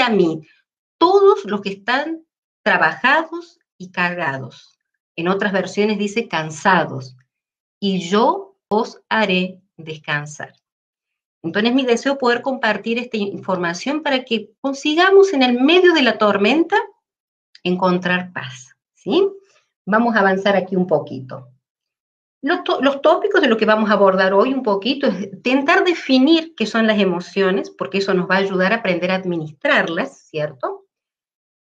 a mí todos los que están trabajados y cargados. En otras versiones dice cansados, y yo os haré descansar. Entonces mi deseo poder compartir esta información para que consigamos en el medio de la tormenta encontrar paz, ¿sí? Vamos a avanzar aquí un poquito. Los, tópicos de lo que vamos a abordar hoy un poquito es intentar definir qué son las emociones, porque eso nos va a ayudar a aprender a administrarlas, ¿cierto?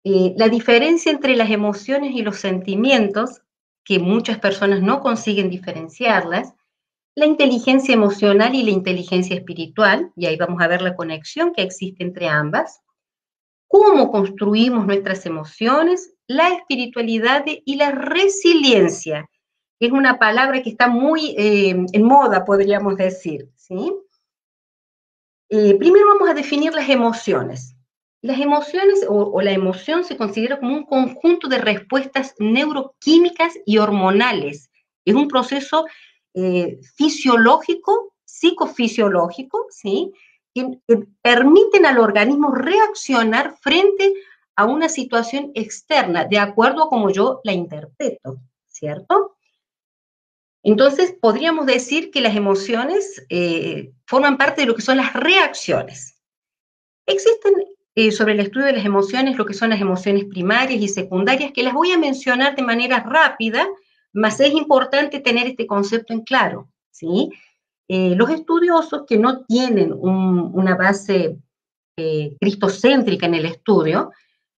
Eh, la diferencia entre las emociones y los sentimientos, que muchas personas no consiguen diferenciarlas, la inteligencia emocional y la inteligencia espiritual, y ahí vamos a ver la conexión que existe entre ambas, cómo construimos nuestras emociones, la espiritualidad y la resiliencia, es una palabra que está muy eh, en moda, podríamos decir, ¿sí? Eh, primero vamos a definir las emociones. Las emociones o, la emoción se considera como un conjunto de respuestas neuroquímicas y hormonales. Es un proceso eh, fisiológico, psicofisiológico, ¿sí? Que, permiten al organismo reaccionar frente a una situación externa, de acuerdo a como yo la interpreto, ¿cierto? Entonces, podríamos decir que las emociones eh, forman parte de lo que son las reacciones. Existen eh, sobre el estudio de las emociones lo que son las emociones primarias y secundarias, que las voy a mencionar de manera rápida, más es importante tener este concepto en claro, ¿sí? Eh, los estudiosos que no tienen una base eh, cristocéntrica en el estudio,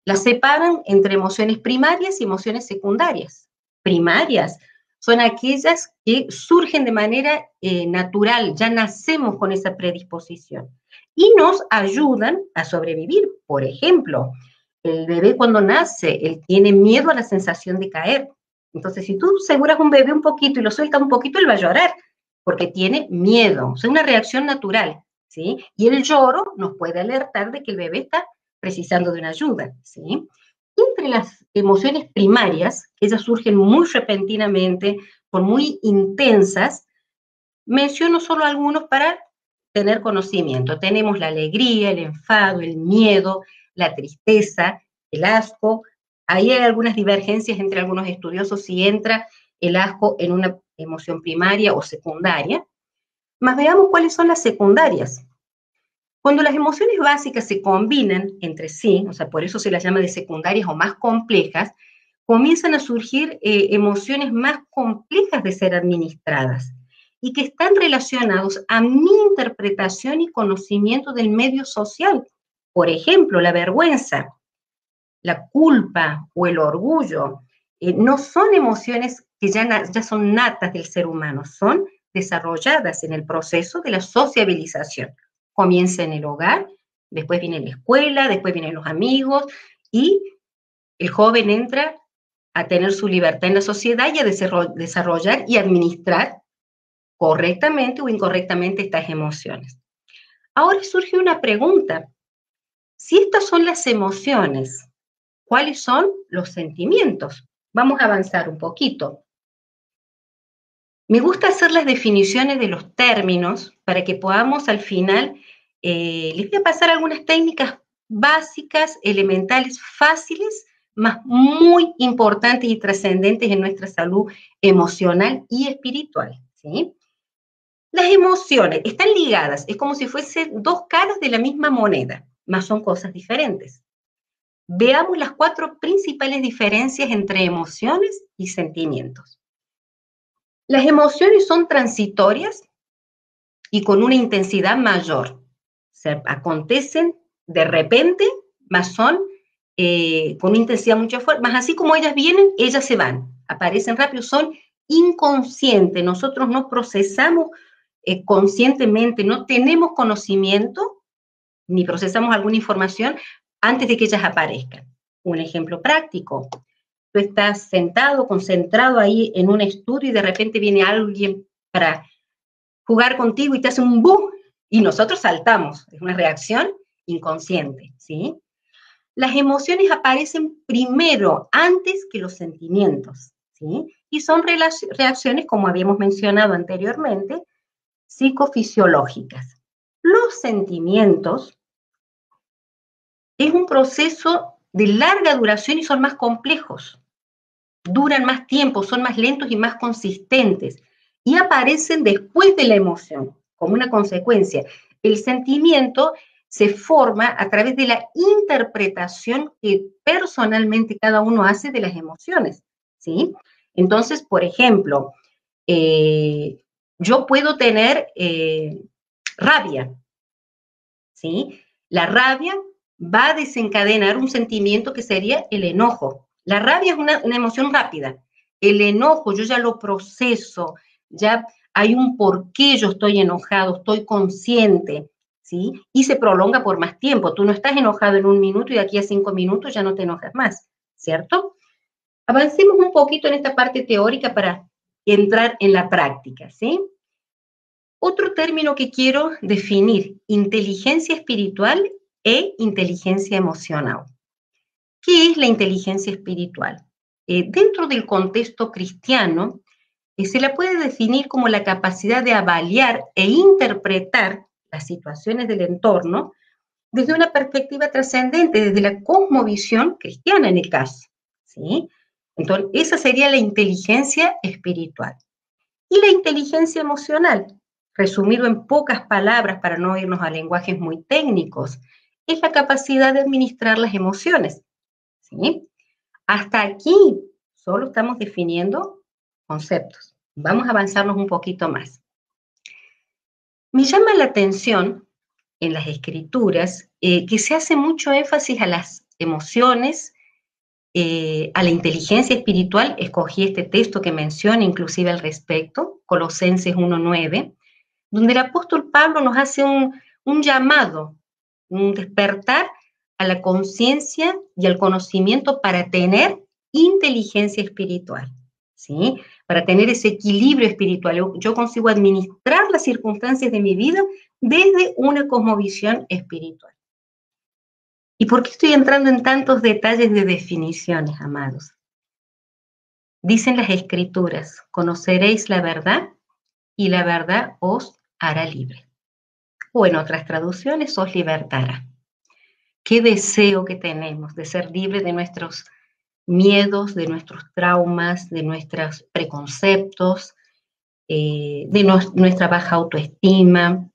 las separan entre emociones primarias y emociones secundarias. Primarias son aquellas que surgen de manera eh, natural, ya nacemos con esa predisposición y nos ayudan a sobrevivir. Por ejemplo, el bebé cuando nace, él tiene miedo a la sensación de caer, entonces, si tú seguras un bebé un poquito y lo sueltas un poquito, él va a llorar porque tiene miedo, o sea, una reacción natural, ¿sí? Y el lloro nos puede alertar de que el bebé está precisando de una ayuda, ¿sí? Entre las emociones primarias, ellas surgen muy repentinamente, por muy intensas, menciono solo algunos para tener conocimiento. Tenemos la alegría, el enfado, el miedo, la tristeza, el asco, Ahí hay algunas divergencias entre algunos estudiosos si entra el asco en una emoción primaria o secundaria. Más veamos cuáles son las secundarias. Cuando las emociones básicas se combinan entre sí, o sea, por eso se las llama de secundarias o más complejas, comienzan a surgir eh, emociones más complejas de ser administradas y que están relacionados a mi interpretación y conocimiento del medio social. Por ejemplo, la vergüenza la culpa o el orgullo, eh, no son emociones que ya, ya son natas del ser humano, son desarrolladas en el proceso de la sociabilización. Comienza en el hogar, después viene la escuela, después vienen los amigos y el joven entra a tener su libertad en la sociedad y a desarrollar y administrar correctamente o incorrectamente estas emociones. Ahora surge una pregunta. Si estas son las emociones cuáles son los sentimientos. Vamos a avanzar un poquito. Me gusta hacer las definiciones de los términos para que podamos al final, eh, les voy a pasar algunas técnicas básicas, elementales, fáciles, más muy importantes y trascendentes en nuestra salud emocional y espiritual. ¿sí? Las emociones están ligadas, es como si fuesen dos caras de la misma moneda, más son cosas diferentes. Veamos las cuatro principales diferencias entre emociones y sentimientos. Las emociones son transitorias y con una intensidad mayor. Se acontecen de repente, más son eh, con intensidad mucho fuerte, más así como ellas vienen, ellas se van, aparecen rápido, son inconscientes. Nosotros no procesamos eh, conscientemente, no tenemos conocimiento ni procesamos alguna información antes de que ellas aparezcan. Un ejemplo práctico. Estás sentado, concentrado ahí en un estudio y de repente viene alguien para jugar contigo y te hace un boom y nosotros saltamos. Es una reacción inconsciente, ¿sí? Las emociones aparecen primero, antes que los sentimientos, ¿sí? Y son reacciones, como habíamos mencionado anteriormente, psicofisiológicas. Los sentimientos es un proceso de larga duración y son más complejos. Duran más tiempo, son más lentos y más consistentes y aparecen después de la emoción, como una consecuencia. El sentimiento se forma a través de la interpretación que personalmente cada uno hace de las emociones, ¿sí? Entonces, por ejemplo, eh, yo puedo tener eh, rabia, ¿sí? La rabia va a desencadenar un sentimiento que sería el enojo. La rabia es una, emoción rápida. El enojo, yo ya lo proceso, ya hay un por qué yo estoy enojado, estoy consciente, ¿sí? Y se prolonga por más tiempo. Tú no estás enojado en un minuto y de aquí a cinco minutos ya no te enojas más, ¿cierto? Avancemos un poquito en esta parte teórica para entrar en la práctica, ¿sí? Otro término que quiero definir, inteligencia espiritual e inteligencia emocional. ¿Qué es la inteligencia espiritual? Eh, dentro del contexto cristiano, y se la puede definir como la capacidad de avaliar e interpretar las situaciones del entorno desde una perspectiva trascendente, desde la cosmovisión cristiana en el caso. ¿sí? Entonces, esa sería la inteligencia espiritual. Y la inteligencia emocional, resumido en pocas palabras para no irnos a lenguajes muy técnicos, es la capacidad de administrar las emociones. Hasta aquí solo estamos definiendo conceptos. Vamos a avanzarnos un poquito más. Me llama la atención en las escrituras eh, que se hace mucho énfasis a las emociones, eh, a la inteligencia espiritual. Escogí este texto que menciona inclusive al respecto, Colosenses 1.9, donde el apóstol Pablo nos hace un llamado, un despertar a la conciencia y al conocimiento para tener inteligencia espiritual. ¿sí? Para tener ese equilibrio espiritual. Yo consigo administrar las circunstancias de mi vida desde una cosmovisión espiritual. ¿Y por qué estoy entrando en tantos detalles de definiciones, amados? Dicen las escrituras, conoceréis la verdad y la verdad os hará libre. O en otras traducciones, os libertará. Qué deseo que tenemos de ser libres de nuestros miedos, de nuestros traumas, de nuestros preconceptos, eh, de nuestra baja autoestima,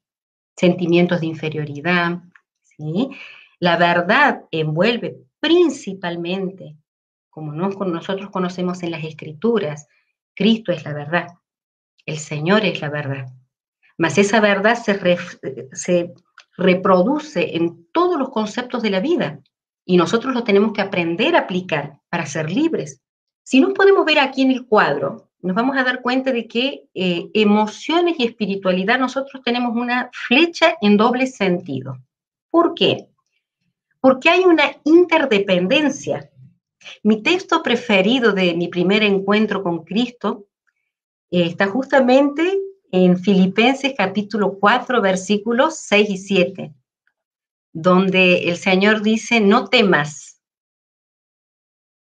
sentimientos de inferioridad. ¿sí? La verdad envuelve principalmente, como nosotros conocemos en las escrituras, Cristo es la verdad, el Señor es la verdad. Mas esa verdad se, se reproduce en todos los conceptos de la vida y nosotros lo tenemos que aprender a aplicar para ser libres. Si nos podemos ver aquí en el cuadro, nos vamos a dar cuenta de que eh, emociones y espiritualidad nosotros tenemos una flecha en doble sentido. ¿Por qué? Porque hay una interdependencia. Mi texto preferido de mi primer encuentro con Cristo eh, está justamente en Filipenses capítulo 4, versículos 6 y 7 donde el Señor dice, no temas,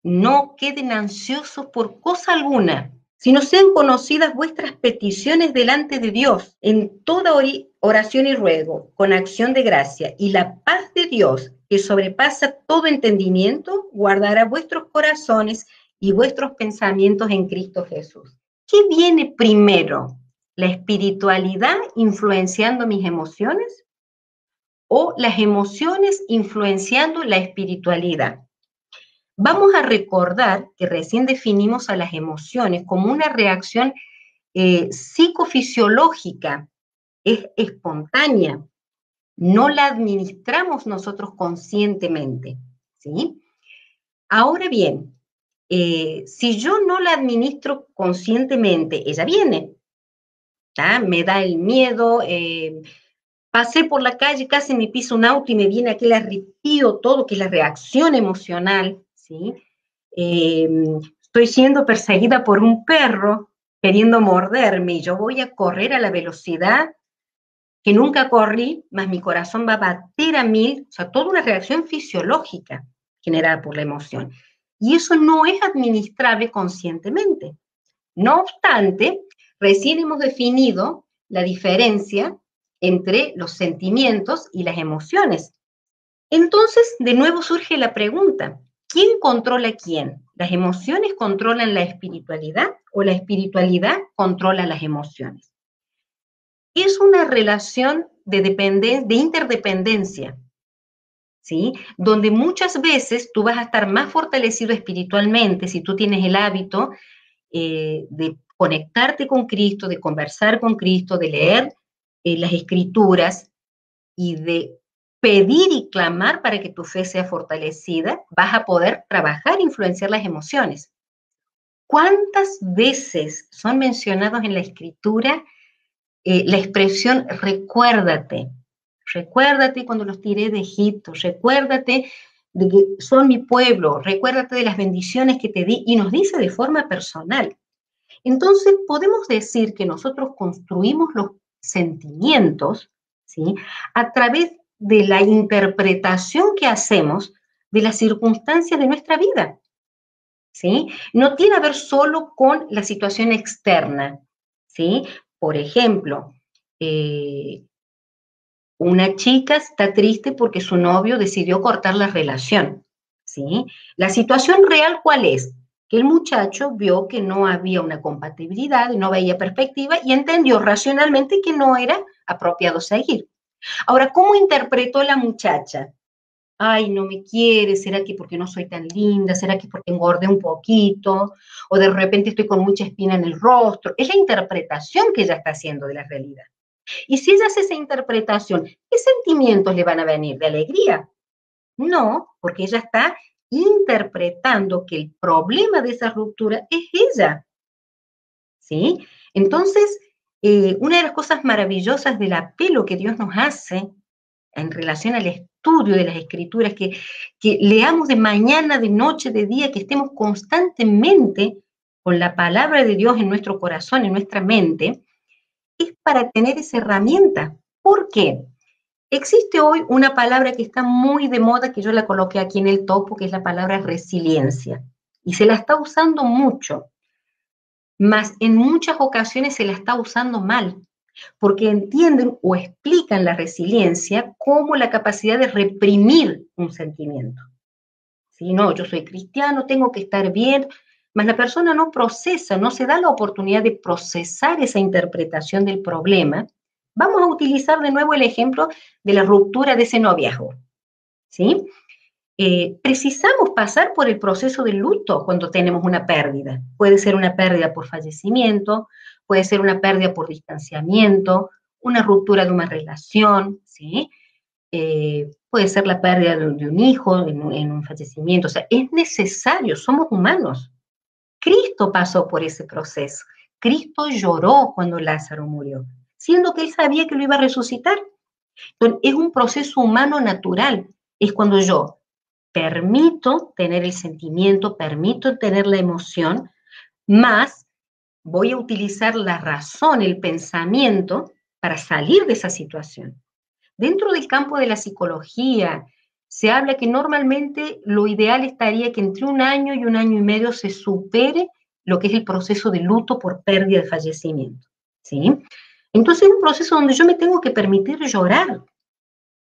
no queden ansiosos por cosa alguna, sino sean conocidas vuestras peticiones delante de Dios en toda oración y ruego, con acción de gracia, y la paz de Dios, que sobrepasa todo entendimiento, guardará vuestros corazones y vuestros pensamientos en Cristo Jesús. ¿Qué viene primero? ¿La espiritualidad influenciando mis emociones o las emociones influenciando la espiritualidad. Vamos a recordar que recién definimos a las emociones como una reacción eh, psicofisiológica, es espontánea, no la administramos nosotros conscientemente, ¿sí? Ahora bien, eh, si yo no la administro conscientemente, ella viene, me da el miedo, eh, pasé por la calle, casi me piso un auto y me viene aquel arrepío todo, que es la reacción emocional, ¿sí? Em, estoy siendo perseguida por un perro queriendo morderme y yo voy a correr a la velocidad que nunca corrí, más mi corazón va a bater a mil, o sea, toda una reacción fisiológica generada por la emoción. Y eso no es administrable conscientemente. No obstante, recién hemos definido la diferencia entre los sentimientos y las emociones. Entonces, de nuevo surge la pregunta, ¿quién controla quién? ¿Las emociones controlan la espiritualidad o la espiritualidad controla las emociones? Es una relación de, de interdependencia, ¿sí? Donde muchas veces tú vas a estar más fortalecido espiritualmente si tú tienes el hábito eh, de conectarte con Cristo, de conversar con Cristo, de leer eh, las escrituras y de pedir y clamar para que tu fe sea fortalecida, vas a poder trabajar e influenciar las emociones. ¿Cuántas veces son mencionados en la escritura eh, la expresión recuérdate? Recuérdate cuando los tiré de Egipto, recuérdate de que son mi pueblo, recuérdate de las bendiciones que te di y nos dice de forma personal. Entonces podemos decir que nosotros construimos los sentimientos ¿sí? a través de la interpretación que hacemos de las circunstancias de nuestra vida. ¿sí? No tiene que ver solo con la situación externa. ¿sí? Por ejemplo, eh, una chica está triste porque su novio decidió cortar la relación. ¿sí? La situación real, ¿cuál es? El muchacho vio que no había una compatibilidad, no veía perspectiva y entendió racionalmente que no era apropiado seguir. Ahora, ¿cómo interpretó la muchacha? Ay, no me quiere, ¿será que porque no soy tan linda? ¿Será que porque engordé un poquito? ¿O de repente estoy con mucha espina en el rostro? Es la interpretación que ella está haciendo de la realidad. Y si ella hace esa interpretación, ¿qué sentimientos le van a venir? ¿De alegría? No, porque ella está interpretando que el problema de esa ruptura es ella. ¿Sí? Entonces, eh, una de las cosas maravillosas del apelo que Dios nos hace en relación al estudio de las escrituras, que, que leamos de mañana, de noche, de día, que estemos constantemente con la palabra de Dios en nuestro corazón, en nuestra mente, es para tener esa herramienta. ¿Por qué? Existe hoy una palabra que está muy de moda, que yo la coloqué aquí en el topo, que es la palabra resiliencia. Y se la está usando mucho mas en muchas ocasiones se la está usando mal, porque entienden o explican la resiliencia como la capacidad de reprimir un sentimiento. Si no, yo soy cristiano, tengo que estar bien, mas la persona no procesa, no se da la oportunidad de procesar esa interpretación del problema. Vamos a utilizar de nuevo el ejemplo de la ruptura de ese noviazgo. ¿Sí? Eh, precisamos pasar por el proceso de luto cuando tenemos una pérdida. Puede ser una pérdida por fallecimiento, puede ser una pérdida por distanciamiento, una ruptura de una relación, ¿sí? Eh, puede ser la pérdida de, un hijo en, en un fallecimiento. O sea, es necesario, somos humanos. Cristo pasó por ese proceso. Cristo lloró cuando Lázaro murió, siendo que él sabía que lo iba a resucitar. Entonces, es un proceso humano natural. Es cuando yo permito tener el sentimiento, permito tener la emoción, más voy a utilizar la razón, el pensamiento para salir de esa situación. Dentro del campo de la psicología, se habla que normalmente lo ideal estaría que entre un año y un año y medio se supere lo que es el proceso de luto por pérdida de fallecimiento. ¿sí? Entonces es un proceso donde yo me tengo que permitir llorar,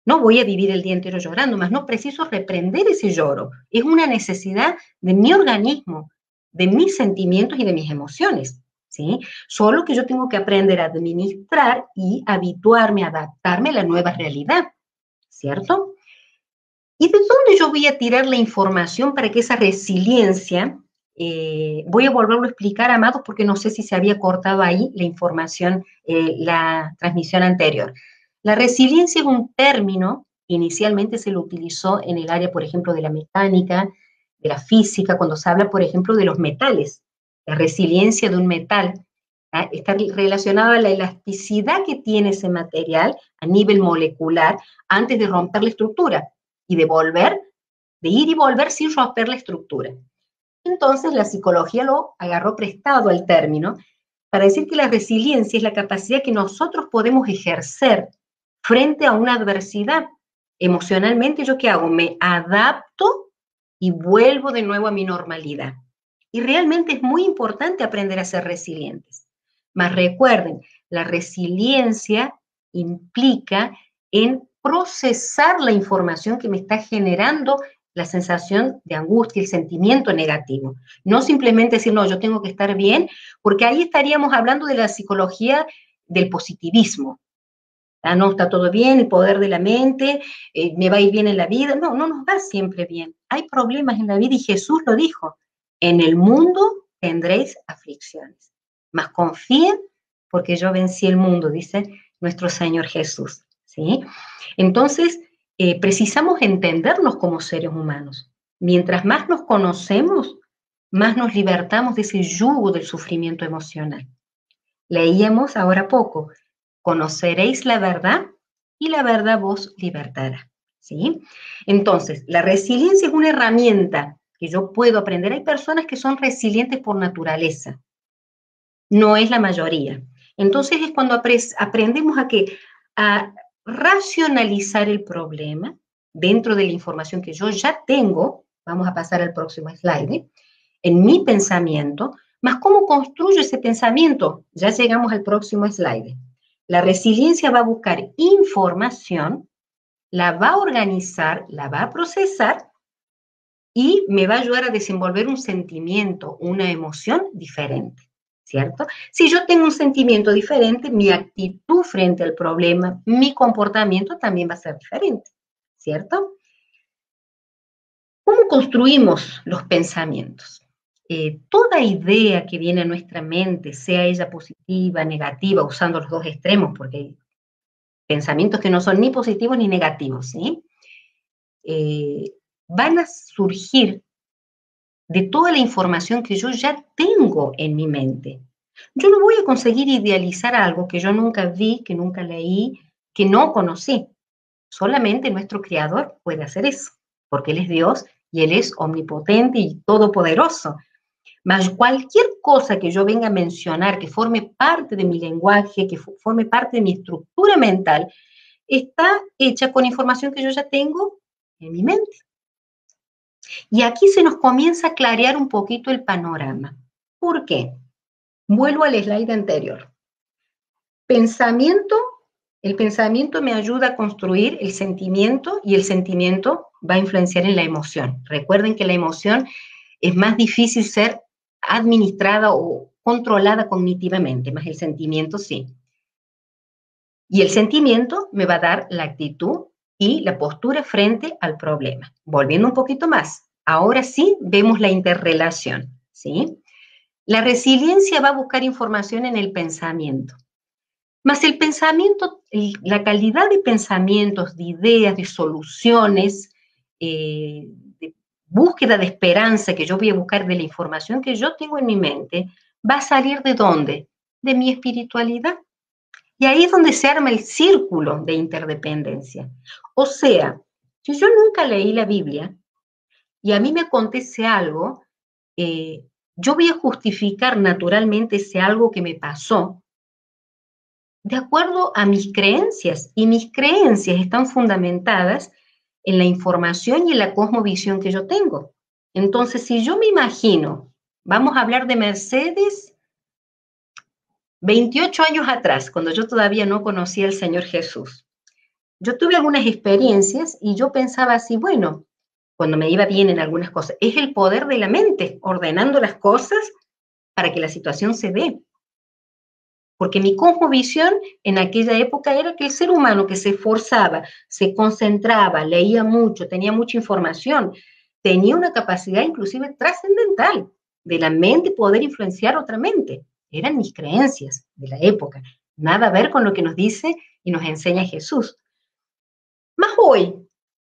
no voy a vivir el día entero llorando, más no preciso reprender ese lloro. Es una necesidad de mi organismo, de mis sentimientos y de mis emociones. ¿sí? Solo que yo tengo que aprender a administrar y habituarme, adaptarme a la nueva realidad. ¿Cierto? ¿Y de dónde yo voy a tirar la información para que esa resiliencia, eh, voy a volverlo a explicar, Amados, porque no sé si se había cortado ahí la información, eh, la transmisión anterior. La resiliencia es un término, inicialmente se lo utilizó en el área, por ejemplo, de la mecánica, de la física, cuando se habla, por ejemplo, de los metales. La resiliencia de un metal ¿ah? está relacionada a la elasticidad que tiene ese material a nivel molecular antes de romper la estructura y de volver, de ir y volver sin romper la estructura. Entonces la psicología lo agarró prestado al término para decir que la resiliencia es la capacidad que nosotros podemos ejercer frente a una adversidad. Emocionalmente, ¿yo qué hago? Me adapto y vuelvo de nuevo a mi normalidad. Y realmente es muy importante aprender a ser resilientes. Mas recuerden, la resiliencia implica en procesar la información que me está generando la sensación de angustia, el sentimiento negativo. No simplemente decir, no, yo tengo que estar bien, porque ahí estaríamos hablando de la psicología del positivismo. Ah, no, está todo bien, el poder de la mente, eh, me va a ir bien en la vida. No, no nos va siempre bien. Hay problemas en la vida y Jesús lo dijo. En el mundo tendréis aflicciones, mas confíen porque yo vencí el mundo, dice nuestro Señor Jesús. ¿sí? Entonces, eh, precisamos entendernos como seres humanos. Mientras más nos conocemos, más nos libertamos de ese yugo del sufrimiento emocional. Leíamos ahora poco, conoceréis la verdad y la verdad vos libertará. ¿Sí? Entonces, la resiliencia es una herramienta que yo puedo aprender. Hay personas que son resilientes por naturaleza, no es la mayoría. Entonces es cuando aprendemos a que racionalizar el problema dentro de la información que yo ya tengo, vamos a pasar al próximo slide, en mi pensamiento, más cómo construyo ese pensamiento. Ya llegamos al próximo slide. La resiliencia va a buscar información, la va a organizar, la va a procesar y me va a ayudar a desenvolver un sentimiento, una emoción diferente. ¿Cierto? Si yo tengo un sentimiento diferente, mi actitud frente al problema, mi comportamiento también va a ser diferente, ¿cierto? ¿Cómo construimos los pensamientos? Eh, toda idea que viene a nuestra mente, sea ella positiva, negativa, usando los dos extremos, porque hay pensamientos que no son ni positivos ni negativos, ¿sí? Eh, van a surgir de toda la información que yo ya tengo en mi mente. Yo no voy a conseguir idealizar algo que yo nunca vi, que nunca leí, que no conocí. Solamente nuestro Creador puede hacer eso, porque Él es Dios y Él es omnipotente y todopoderoso. Mas cualquier cosa que yo venga a mencionar, que forme parte de mi lenguaje, que forme parte de mi estructura mental, está hecha con información que yo ya tengo en mi mente. Y aquí se nos comienza a clarear un poquito el panorama. ¿Por qué? Vuelvo al slide anterior. Pensamiento, el pensamiento me ayuda a construir el sentimiento y el sentimiento va a influenciar en la emoción. Recuerden que la emoción es más difícil ser administrada o controlada cognitivamente, más el sentimiento sí. Y el sentimiento me va a dar la actitud y la postura frente al problema. Volviendo un poquito más, ahora sí vemos la interrelación, ¿sí? La resiliencia va a buscar información en el pensamiento. Más el pensamiento, la calidad de pensamientos, de ideas, de soluciones, eh, de búsqueda de esperanza que yo voy a buscar de la información que yo tengo en mi mente, va a salir de dónde? De mi espiritualidad. Y ahí es donde se arma el círculo de interdependencia. O sea, si yo nunca leí la Biblia y a mí me acontece algo, eh, yo voy a justificar naturalmente ese algo que me pasó de acuerdo a mis creencias. Y mis creencias están fundamentadas en la información y en la cosmovisión que yo tengo. Entonces, si yo me imagino, vamos a hablar de Mercedes 28 años atrás, cuando yo todavía no conocía al Señor Jesús. Yo tuve algunas experiencias y yo pensaba así, bueno, cuando me iba bien en algunas cosas. Es el poder de la mente, ordenando las cosas para que la situación se dé. Porque mi cosmovisión en aquella época era que el ser humano que se esforzaba, se concentraba, leía mucho, tenía mucha información, tenía una capacidad inclusive trascendental de la mente poder influenciar otra mente. Eran mis creencias de la época. Nada a ver con lo que nos dice y nos enseña Jesús. Más hoy,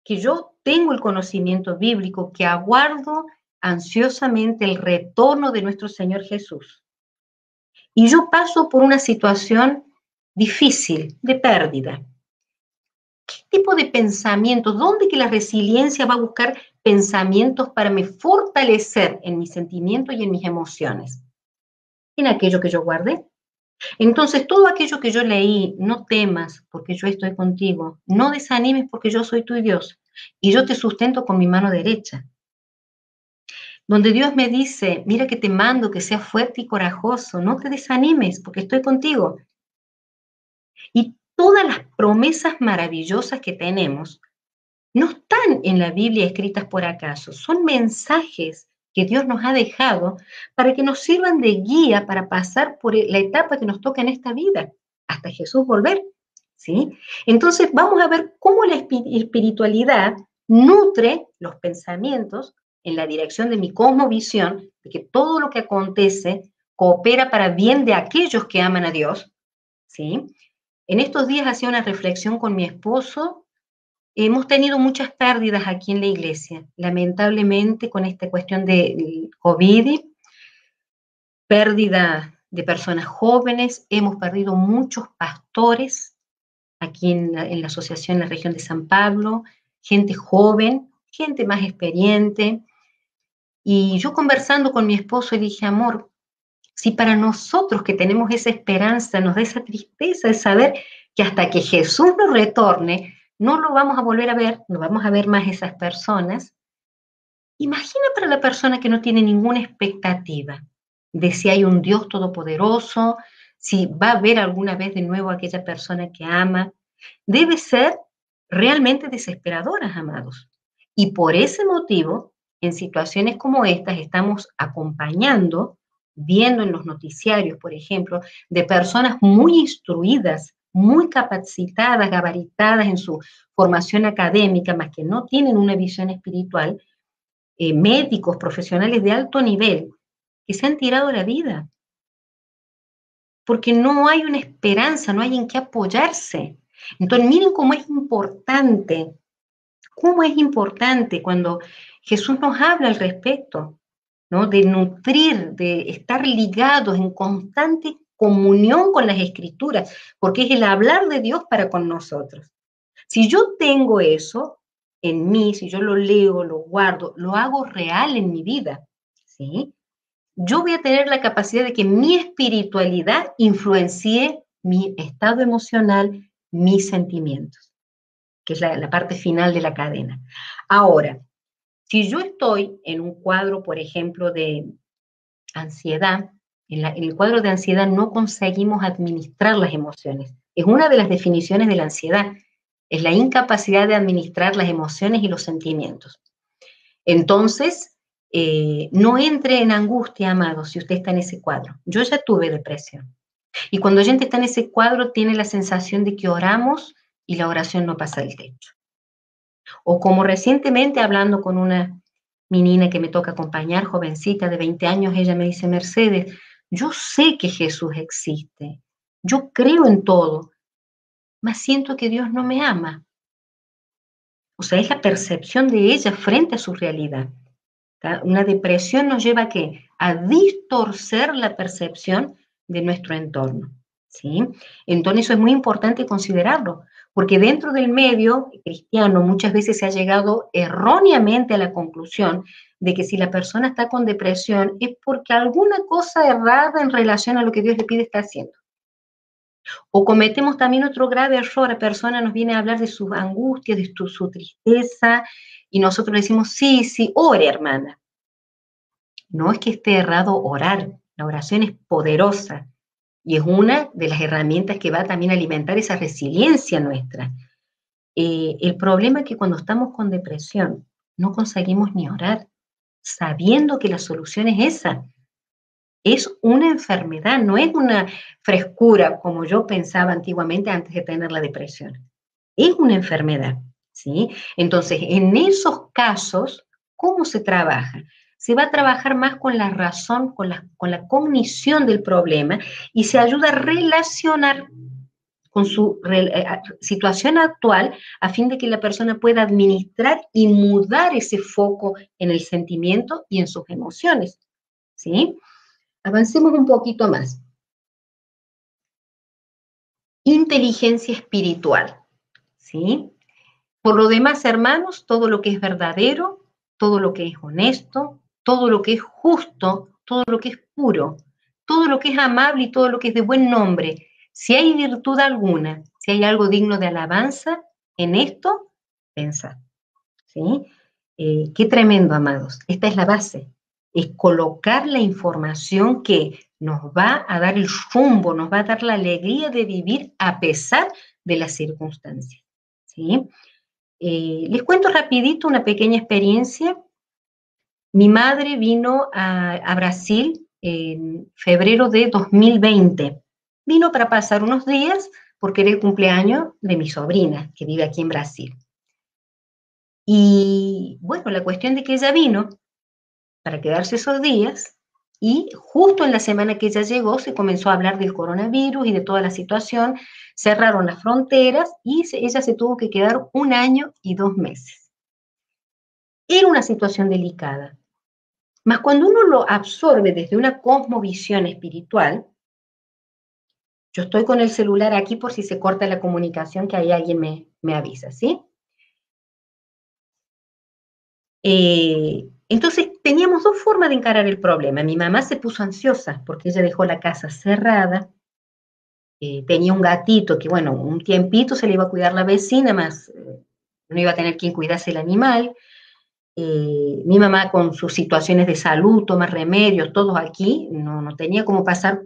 que yo tengo el conocimiento bíblico, que aguardo ansiosamente el retorno de nuestro Señor Jesús. Y yo paso por una situación difícil, de pérdida. ¿Qué tipo de pensamientos? ¿Dónde que la resiliencia va a buscar pensamientos para me fortalecer en mis sentimientos y en mis emociones? En aquello que yo guardé. Entonces, todo aquello que yo leí, no temas porque yo estoy contigo, no desanimes porque yo soy tu Dios y yo te sustento con mi mano derecha. Donde Dios me dice, mira que te mando que seas fuerte y corajoso, no te desanimes porque estoy contigo. Y todas las promesas maravillosas que tenemos no están en la Biblia escritas por acaso, son mensajes que Dios nos ha dejado para que nos sirvan de guía para pasar por la etapa que nos toca en esta vida, hasta Jesús volver. ¿sí? Entonces vamos a ver cómo la espiritualidad nutre los pensamientos en la dirección de mi cosmovisión, de que todo lo que acontece coopera para bien de aquellos que aman a Dios. ¿sí? En estos días hacía una reflexión con mi esposo Hemos tenido muchas pérdidas aquí en la iglesia, lamentablemente con esta cuestión de COVID, pérdida de personas jóvenes, hemos perdido muchos pastores aquí en la, en la asociación en la región de San Pablo, gente joven, gente más experiente. Y yo conversando con mi esposo dije, amor, si para nosotros que tenemos esa esperanza nos da esa tristeza de saber que hasta que Jesús nos retorne, no lo vamos a volver a ver, no vamos a ver más esas personas. Imagina para la persona que no tiene ninguna expectativa de si hay un Dios todopoderoso, si va a ver alguna vez de nuevo a aquella persona que ama. Debe ser realmente desesperadoras, amados. Y por ese motivo, en situaciones como estas, estamos acompañando, viendo en los noticiarios, por ejemplo, de personas muy instruidas muy capacitadas, gabaritadas en su formación académica, más que no tienen una visión espiritual, eh, médicos, profesionales de alto nivel, que se han tirado la vida. Porque no hay una esperanza, no hay en qué apoyarse. Entonces, miren cómo es importante, cómo es importante cuando Jesús nos habla al respecto, ¿no? De nutrir, de estar ligados en constante comunión con las escrituras, porque es el hablar de Dios para con nosotros. Si yo tengo eso en mí, si yo lo leo, lo guardo, lo hago real en mi vida, ¿sí? Yo voy a tener la capacidad de que mi espiritualidad influencie mi estado emocional, mis sentimientos, que es la, la parte final de la cadena. Ahora, si yo estoy en un cuadro, por ejemplo, de ansiedad, en, el cuadro de ansiedad no conseguimos administrar las emociones. Es una de las definiciones de la ansiedad, es la incapacidad de administrar las emociones y los sentimientos. Entonces, eh, no entre en angustia, amado, si usted está en ese cuadro. Yo ya tuve depresión. Y cuando gente está en ese cuadro, tiene la sensación de que oramos y la oración no pasa del techo. O como recientemente hablando con una menina que me toca acompañar, jovencita de 20 años, ella me dice, Mercedes, yo sé que Jesús existe, yo creo en todo, mas siento que Dios no me ama. O sea, es la percepción de ella frente a su realidad. Una depresión nos lleva a qué? A distorcer la percepción de nuestro entorno. ¿sí? Entonces eso es muy importante considerarlo, porque dentro del medio cristiano muchas veces se ha llegado erróneamente a la conclusión de que si la persona está con depresión es porque alguna cosa errada en relación a lo que Dios le pide está haciendo. O cometemos también otro grave error, la persona nos viene a hablar de sus angustias, de su, tristeza, y nosotros le decimos, sí, sí, ore hermana. No es que esté errado orar, la oración es poderosa y es una de las herramientas que va también a alimentar esa resiliencia nuestra. Eh, el problema es que cuando estamos con depresión no conseguimos ni orar sabiendo que la solución es esa. Es una enfermedad, no es una frescura como yo pensaba antiguamente antes de tener la depresión. Es una enfermedad, ¿sí? Entonces, en esos casos, ¿cómo se trabaja? Se va a trabajar más con la razón, con la, con la cognición del problema y se ayuda a relacionar con su eh, situación actual a fin de que la persona pueda administrar y mudar ese foco en el sentimiento y en sus emociones. ¿Sí? Avancemos un poquito más. Inteligencia espiritual. ¿Sí? Por lo demás, hermanos, todo lo que es verdadero, todo lo que es honesto, todo lo que es justo, todo lo que es puro, todo lo que es amable y todo lo que es de buen nombre, si hay virtud alguna, si hay algo digno de alabanza en esto, pensad. ¿sí? Eh, qué tremendo, amados. Esta es la base. Es colocar la información que nos va a dar el rumbo, nos va a dar la alegría de vivir a pesar de las circunstancias. ¿sí? Eh, les cuento rapidito una pequeña experiencia. Mi madre vino a, Brasil en febrero de 2020. Vino para pasar unos días porque era el cumpleaños de mi sobrina, que vive aquí en Brasil. Y bueno, la cuestión de que ella vino para quedarse esos días y justo en la semana que ella llegó se comenzó a hablar del coronavirus y de toda la situación, cerraron las fronteras y ella se tuvo que quedar un año y dos meses. Era una situación delicada. Mas cuando uno lo absorbe desde una cosmovisión espiritual, yo estoy con el celular aquí por si se corta la comunicación, que ahí alguien me, me avisa, ¿sí? Eh, entonces teníamos dos formas de encarar el problema. Mi mamá se puso ansiosa porque ella dejó la casa cerrada, eh, tenía un gatito que, bueno, un tiempito se le iba a cuidar la vecina, más eh, no iba a tener quien cuidase el animal. Eh, mi mamá con sus situaciones de salud, toma remedios, todos aquí, no, no tenía cómo pasar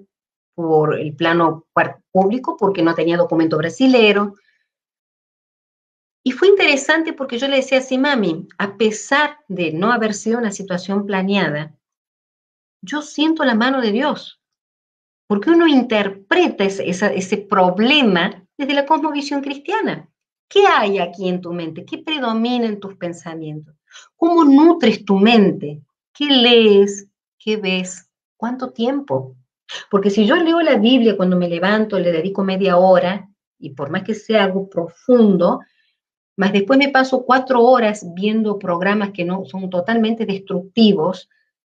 por el plano público porque no tenía documento brasilero, y fue interesante porque yo le decía así, mami, a pesar de no haber sido una situación planeada, yo siento la mano de Dios, porque uno interpreta ese, ese problema desde la cosmovisión cristiana. ¿Qué hay aquí en tu mente? ¿Qué predomina en tus pensamientos? ¿Cómo nutres tu mente? ¿Qué lees? ¿Qué ves? ¿Cuánto tiempo? Porque si yo leo la Biblia cuando me levanto, le dedico media hora, y por más que sea algo profundo, más después me paso cuatro horas viendo programas que no son totalmente destructivos,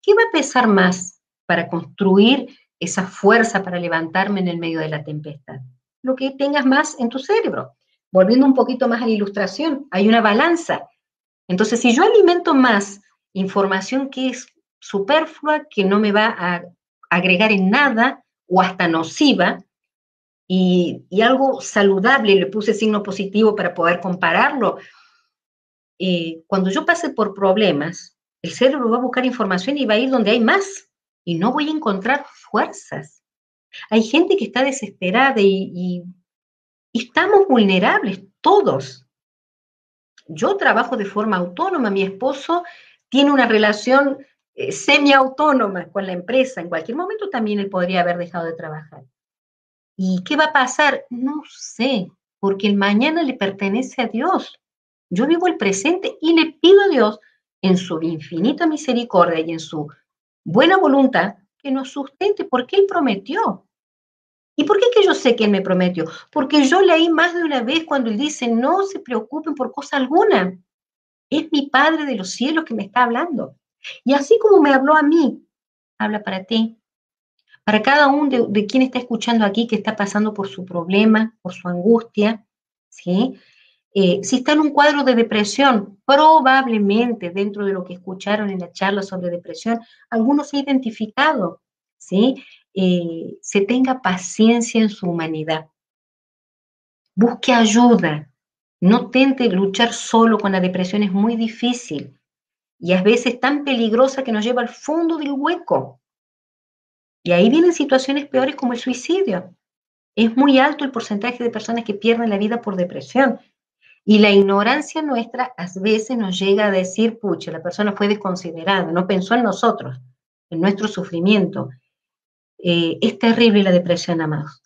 ¿qué va a pesar más para construir esa fuerza para levantarme en el medio de la tempestad? Lo que tengas más en tu cerebro. Volviendo un poquito más a la ilustración, hay una balanza. Entonces, si yo alimento más información que es superflua, que no me va a agregar en nada o hasta nociva, y, algo saludable, le puse signo positivo para poder compararlo. Eh, cuando yo pase por problemas, el cerebro va a buscar información y va a ir donde hay más y no voy a encontrar fuerzas. Hay gente que está desesperada y, estamos vulnerables todos. Yo trabajo de forma autónoma, mi esposo tiene una relación eh, semiautónoma con la empresa. En cualquier momento también él podría haber dejado de trabajar. ¿Y qué va a pasar? No sé, porque el mañana le pertenece a Dios. Yo vivo el presente y le pido a Dios, en su infinita misericordia y en su buena voluntad, que nos sustente, porque Él prometió. ¿Y por qué que yo sé que Él me prometió? Porque yo leí más de una vez cuando Él dice, no se preocupen por cosa alguna. Es mi Padre de los cielos que me está hablando. Y así como me habló a mí, habla para ti, para cada uno de, quien está escuchando aquí que está pasando por su problema, por su angustia, ¿sí? Eh, si está en un cuadro de depresión, probablemente dentro de lo que escucharon en la charla sobre depresión, algunos se ha identificado, ¿sí? Eh, se tenga paciencia en su humanidad. Busque ayuda. No tente luchar solo con la depresión, es muy difícil y a veces tan peligrosa que nos lleva al fondo del hueco. Y ahí vienen situaciones peores como el suicidio. Es muy alto el porcentaje de personas que pierden la vida por depresión. Y la ignorancia nuestra a veces nos llega a decir, pucha, la persona fue desconsiderada, no pensó en nosotros, en nuestro sufrimiento. Eh, es terrible la depresión, amados.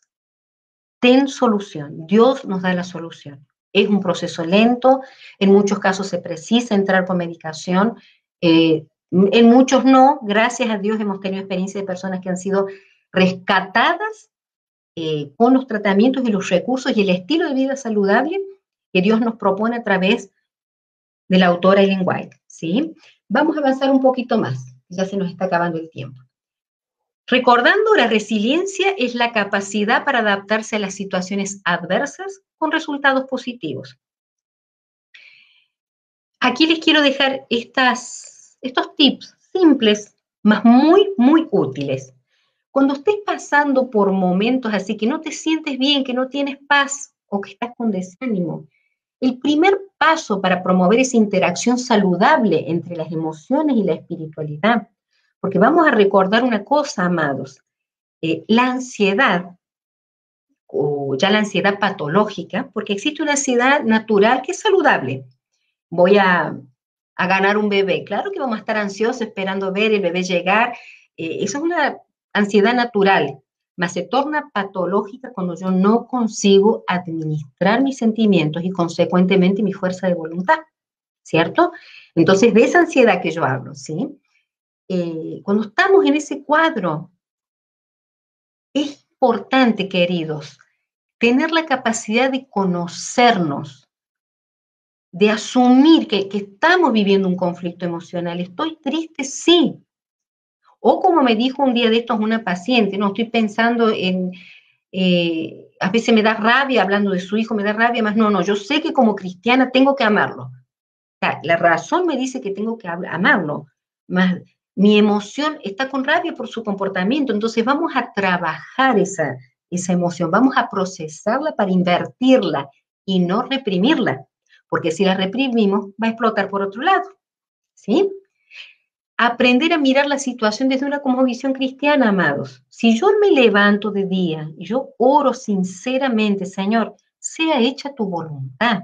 Ten solución. Dios nos da la solución. Es un proceso lento, en muchos casos se precisa entrar con medicación. Eh, en muchos no, gracias a Dios hemos tenido experiencia de personas que han sido rescatadas eh, con los tratamientos y los recursos y el estilo de vida saludable que Dios nos propone a través de la autora Ellen White. ¿sí? Vamos a avanzar un poquito más, ya se nos está acabando el tiempo. Recordando, la resiliencia es la capacidad para adaptarse a las situaciones adversas con resultados positivos. Aquí les quiero dejar estos tips simples, más muy, muy útiles. Cuando estés pasando por momentos así que no te sientes bien, que no tienes paz o que estás con desánimo, el primer paso para promover esa interacción saludable entre las emociones y la espiritualidad, porque vamos a recordar una cosa, amados, eh, la ansiedad o ya la ansiedad patológica, porque existe una ansiedad natural que es saludable. Voy a, ganar un bebé. Claro que vamos a estar ansiosos esperando ver el bebé llegar. Eh, es una ansiedad natural, mas se torna patológica cuando yo no consigo administrar mis sentimientos y consecuentemente mi fuerza de voluntad, ¿cierto? Entonces, de esa ansiedad que yo hablo, ¿sí? Eh, cuando estamos en ese cuadro, es importante, queridos, tener la capacidad de conocernos, de asumir que, estamos viviendo un conflicto emocional. Estoy triste, sí. O como me dijo un día de estos una paciente, no, estoy pensando en, eh, a veces me da rabia hablando de su hijo, me da rabia, más no, no, yo sé que como cristiana tengo que amarlo. la razón me dice que tengo que amarlo, más mi emoción está con rabia por su comportamiento, entonces vamos a trabajar esa, esa emoción, vamos a procesarla para invertirla y no reprimirla, porque si la reprimimos va a explotar por otro lado, ¿sí? Aprender a mirar la situación desde una como visión cristiana, amados. Si yo me levanto de día y yo oro sinceramente, Señor, sea hecha tu voluntad.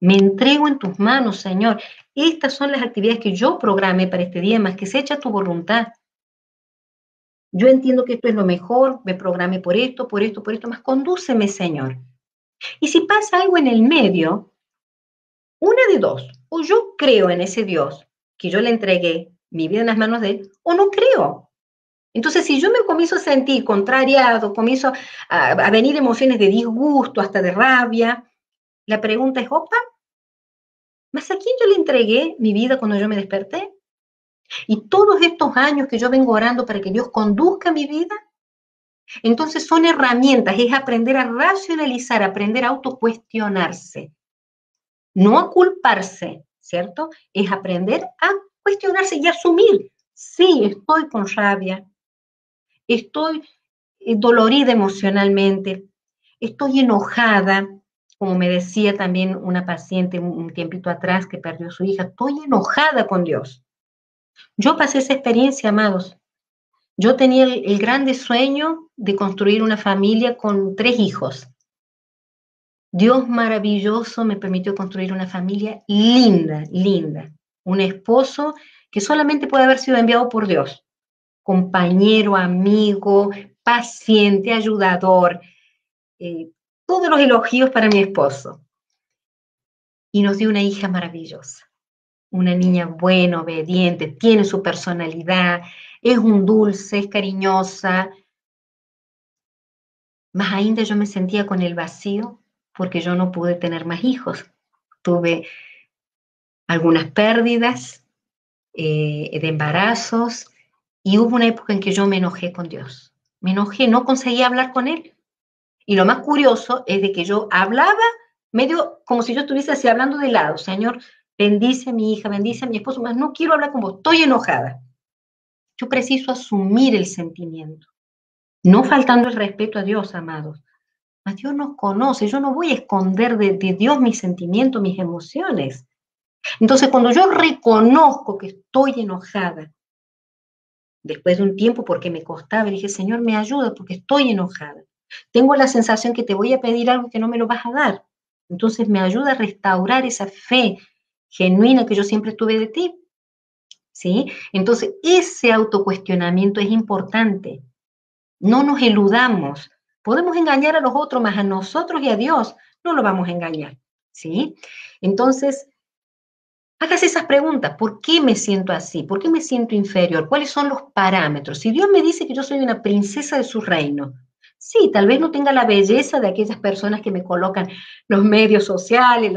Me entrego en tus manos, Señor. Estas son las actividades que yo programé para este día, más que se echa tu voluntad. Yo entiendo que esto es lo mejor, me programé por esto, por esto, por esto, más condúceme, Señor. Y si pasa algo en el medio, una de dos, o yo creo en ese Dios que yo le entregué mi vida en las manos de Él, o no creo. Entonces, si yo me comienzo a sentir contrariado, comienzo a, a venir emociones de disgusto, hasta de rabia, la pregunta es, opa, ¿mas a quién yo le entregué mi vida cuando yo me desperté? Y todos estos años que yo vengo orando para que Dios conduzca mi vida, entonces son herramientas, es aprender a racionalizar, aprender a autocuestionarse, no a culparse, ¿cierto? Es aprender a cuestionarse y asumir, sí, estoy con rabia, estoy eh, dolorida emocionalmente, estoy enojada, como me decía también una paciente un tiempito atrás que perdió su hija, estoy enojada con Dios. Yo pasé esa experiencia, amados. Yo tenía el, el grande sueño de construir una familia con tres hijos. Dios maravilloso me permitió construir una familia linda, linda. Un esposo que solamente puede haber sido enviado por Dios. Compañero, amigo, paciente, ayudador, eh, todos los elogios para mi esposo. Y nos dio una hija maravillosa, una niña buena, obediente, tiene su personalidad, es un dulce, es cariñosa. Más ainda yo me sentía con el vacío porque yo no pude tener más hijos. Tuve algunas pérdidas eh, de embarazos y hubo una época en que yo me enojé con Dios. Me enojé, no conseguía hablar con Él. Y lo más curioso es de que yo hablaba medio como si yo estuviese así hablando de lado, Señor, bendice a mi hija, bendice a mi esposo, más no quiero hablar con vos, estoy enojada. Yo preciso asumir el sentimiento, no faltando el respeto a Dios, amados. Mas Dios nos conoce, yo no voy a esconder de, de Dios mis sentimientos, mis emociones. Entonces, cuando yo reconozco que estoy enojada, después de un tiempo porque me costaba, dije, Señor, me ayuda porque estoy enojada. Tengo la sensación que te voy a pedir algo que no me lo vas a dar. Entonces me ayuda a restaurar esa fe genuina que yo siempre tuve de ti. ¿Sí? Entonces ese autocuestionamiento es importante. No nos eludamos. Podemos engañar a los otros, más a nosotros y a Dios no lo vamos a engañar. ¿Sí? Entonces, hágase esas preguntas. ¿Por qué me siento así? ¿Por qué me siento inferior? ¿Cuáles son los parámetros? Si Dios me dice que yo soy una princesa de su reino, Sí, tal vez no tenga la belleza de aquellas personas que me colocan los medios sociales,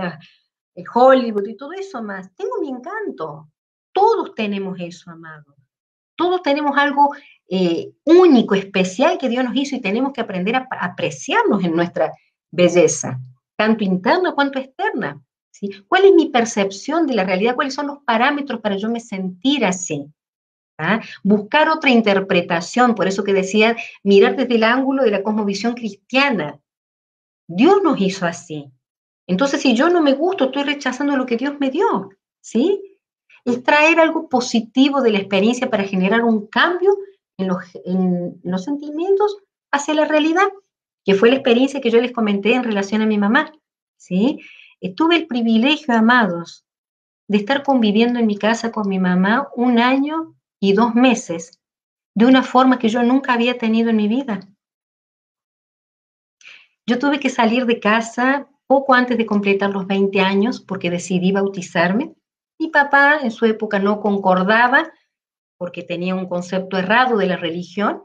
el Hollywood y todo eso más. Tengo mi encanto. Todos tenemos eso, amado. Todos tenemos algo eh, único, especial que Dios nos hizo y tenemos que aprender a, apreciarnos en nuestra belleza, tanto interna cuanto externa. ¿sí? ¿Cuál es mi percepción de la realidad? ¿Cuáles son los parámetros para yo me sentir así? ¿Ah? Buscar otra interpretación, por eso que decía, mirar desde el ángulo de la cosmovisión cristiana. Dios nos hizo así. Entonces, si yo no me gusto, estoy rechazando lo que Dios me dio, ¿sí? Es traer algo positivo de la experiencia para generar un cambio en los, en los sentimientos hacia la realidad, que fue la experiencia que yo les comenté en relación a mi mamá. ¿sí? Eh, tuve el privilegio, amados, de estar conviviendo en mi casa con mi mamá un año y dos meses, de una forma que yo nunca había tenido en mi vida. Yo tuve que salir de casa poco antes de completar los 20 años porque decidí bautizarme. Mi papá en su época no concordaba porque tenía un concepto errado de la religión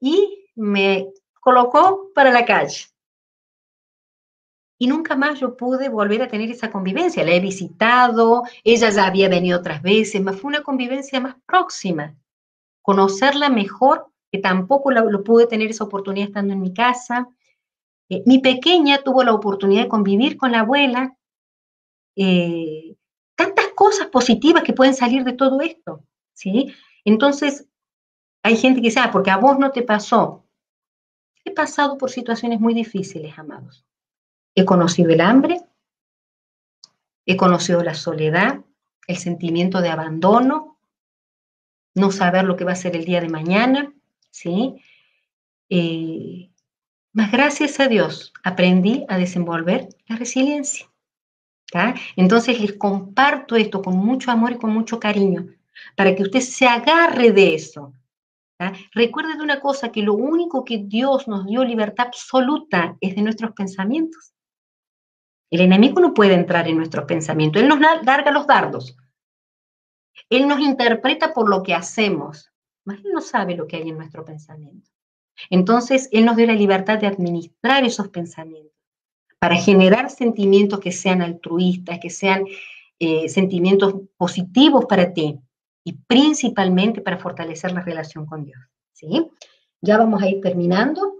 y me colocó para la calle. Y nunca más yo pude volver a tener esa convivencia. La he visitado, ella ya había venido otras veces, más fue una convivencia más próxima. Conocerla mejor, que tampoco lo, pude tener esa oportunidad estando en mi casa. Eh, mi pequeña tuvo la oportunidad de convivir con la abuela. Eh, tantas cosas positivas que pueden salir de todo esto, ¿sí? Entonces, hay gente que dice, ah, porque a vos no te pasó. He pasado por situaciones muy difíciles, amados. He conocido el hambre, he conocido la soledad, el sentimiento de abandono, no saber lo que va a ser el día de mañana, ¿sí? Eh, más gracias a Dios aprendí a desenvolver la resiliencia. Entonces les comparto esto con mucho amor y con mucho cariño, para que usted se agarre de eso. Recuerde de una cosa, que lo único que Dios nos dio libertad absoluta es de nuestros pensamientos. El enemigo no puede entrar en nuestros pensamientos, él nos larga los dardos. Él nos interpreta por lo que hacemos, mas él no sabe lo que hay en nuestro pensamiento. Entonces, él nos dio la libertad de administrar esos pensamientos para generar sentimientos que sean altruistas, que sean eh, sentimientos positivos para ti y principalmente para fortalecer la relación con Dios. ¿sí? Ya vamos a ir terminando.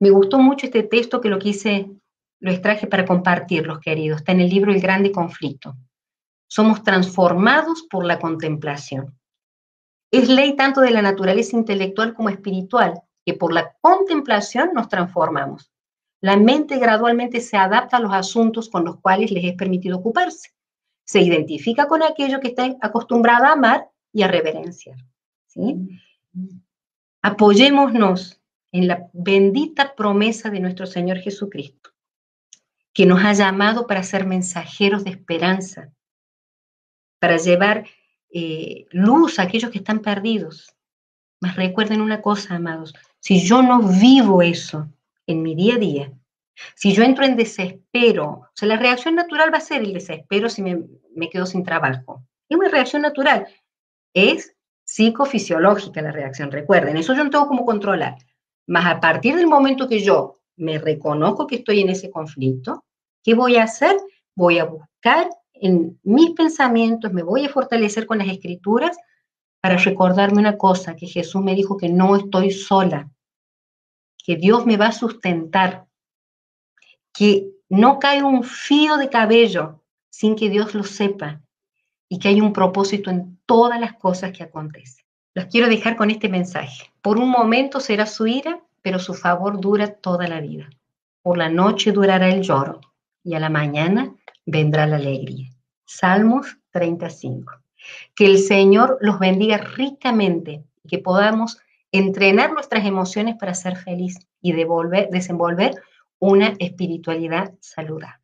Me gustó mucho este texto que lo quise, lo extraje para compartirlos, queridos. Está en el libro El Grande Conflicto. Somos transformados por la contemplación. Es ley tanto de la naturaleza intelectual como espiritual, que por la contemplación nos transformamos. La mente gradualmente se adapta a los asuntos con los cuales les es permitido ocuparse. Se identifica con aquello que está acostumbrada a amar y a reverenciar. ¿sí? Apoyémonos en la bendita promesa de nuestro Señor Jesucristo, que nos ha llamado para ser mensajeros de esperanza, para llevar eh, luz a aquellos que están perdidos. Mas recuerden una cosa, amados, si yo no vivo eso en mi día a día, si yo entro en desespero, o sea, la reacción natural va a ser el desespero si me, quedo sin trabajo. Es una reacción natural es psicofisiológica la reacción, recuerden, eso yo no tengo como controlar. Más a partir del momento que yo me reconozco que estoy en ese conflicto, ¿qué voy a hacer? Voy a buscar en mis pensamientos, me voy a fortalecer con las escrituras para recordarme una cosa, que Jesús me dijo que no estoy sola, que Dios me va a sustentar, que no cae un fío de cabello sin que Dios lo sepa, y que hay un propósito en todas las cosas que acontecen. Los quiero dejar con este mensaje. Por un momento será su ira, pero su favor dura toda la vida. Por la noche durará el lloro y a la mañana vendrá la alegría. Salmos 35. Que el Señor los bendiga ricamente y que podamos entrenar nuestras emociones para ser feliz y desenvolver una espiritualidad saludable.